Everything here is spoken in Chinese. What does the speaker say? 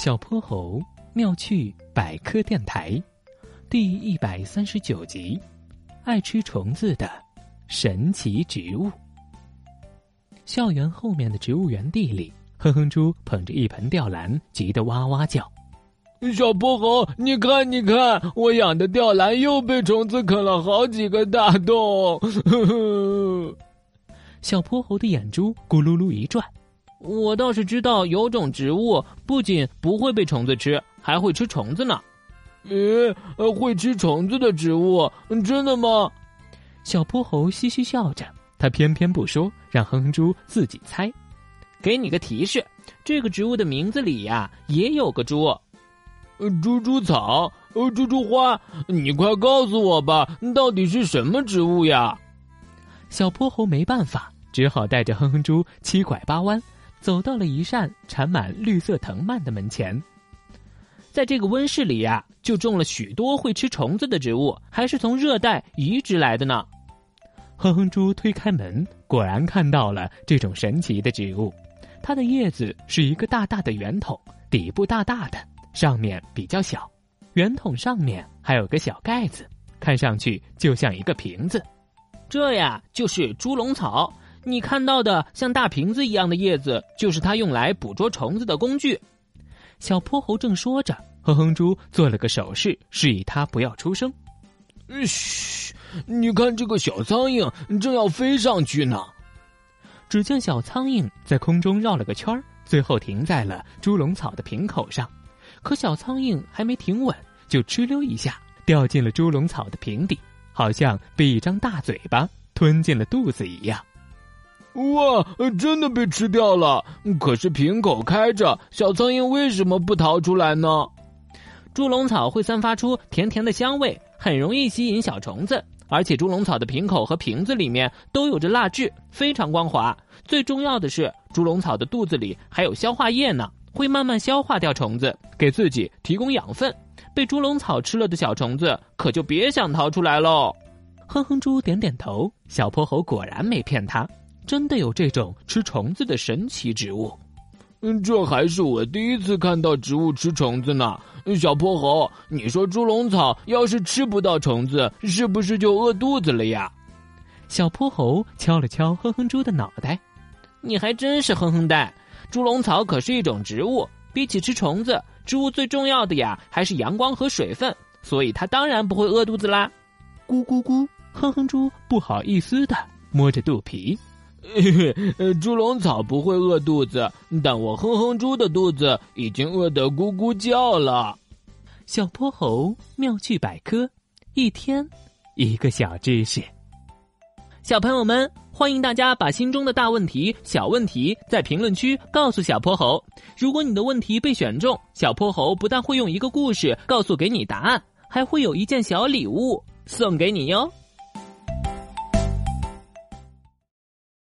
小泼猴妙趣百科电台，第一百三十九集：爱吃虫子的神奇植物。校园后面的植物园地里，哼哼猪捧着一盆吊兰，急得哇哇叫。小泼猴，你看，你看，我养的吊兰又被虫子啃了好几个大洞。呵呵。小泼猴的眼珠咕噜噜一转。我倒是知道有种植物不仅不会被虫子吃，还会吃虫子呢。诶，会吃虫子的植物，真的吗？小泼猴嘻嘻笑着，他偏偏不说，让哼哼猪自己猜。给你个提示，这个植物的名字里呀也有个猪。猪猪草，呃，猪猪花，你快告诉我吧，到底是什么植物呀？小泼猴没办法，只好带着哼哼猪七拐八弯。走到了一扇缠满绿色藤蔓的门前，在这个温室里呀，就种了许多会吃虫子的植物，还是从热带移植来的呢。哼哼猪推开门，果然看到了这种神奇的植物。它的叶子是一个大大的圆筒，底部大大的，上面比较小。圆筒上面还有个小盖子，看上去就像一个瓶子。这呀，就是猪笼草。你看到的像大瓶子一样的叶子，就是它用来捕捉虫子的工具。小泼猴正说着，哼哼猪做了个手势，示意他不要出声。嘘，你看这个小苍蝇正要飞上去呢。只见小苍蝇在空中绕了个圈最后停在了猪笼草的瓶口上。可小苍蝇还没停稳，就哧溜一下掉进了猪笼草的瓶底，好像被一张大嘴巴吞进了肚子一样。哇，真的被吃掉了！可是瓶口开着，小苍蝇为什么不逃出来呢？猪笼草会散发出甜甜的香味，很容易吸引小虫子。而且猪笼草的瓶口和瓶子里面都有着蜡质，非常光滑。最重要的是，猪笼草的肚子里还有消化液呢，会慢慢消化掉虫子，给自己提供养分。被猪笼草吃了的小虫子可就别想逃出来喽。哼哼猪点点头，小泼猴果然没骗他。真的有这种吃虫子的神奇植物，嗯，这还是我第一次看到植物吃虫子呢。小泼猴，你说猪笼草要是吃不到虫子，是不是就饿肚子了呀？小泼猴敲了敲哼哼猪的脑袋，你还真是哼哼蛋。猪笼草可是一种植物，比起吃虫子，植物最重要的呀还是阳光和水分，所以它当然不会饿肚子啦。咕咕咕，哼哼猪不好意思的摸着肚皮。猪笼草不会饿肚子，但我哼哼猪的肚子已经饿得咕咕叫了。小泼猴妙趣百科，一天一个小知识。小朋友们，欢迎大家把心中的大问题、小问题在评论区告诉小泼猴。如果你的问题被选中，小泼猴不但会用一个故事告诉给你答案，还会有一件小礼物送给你哟。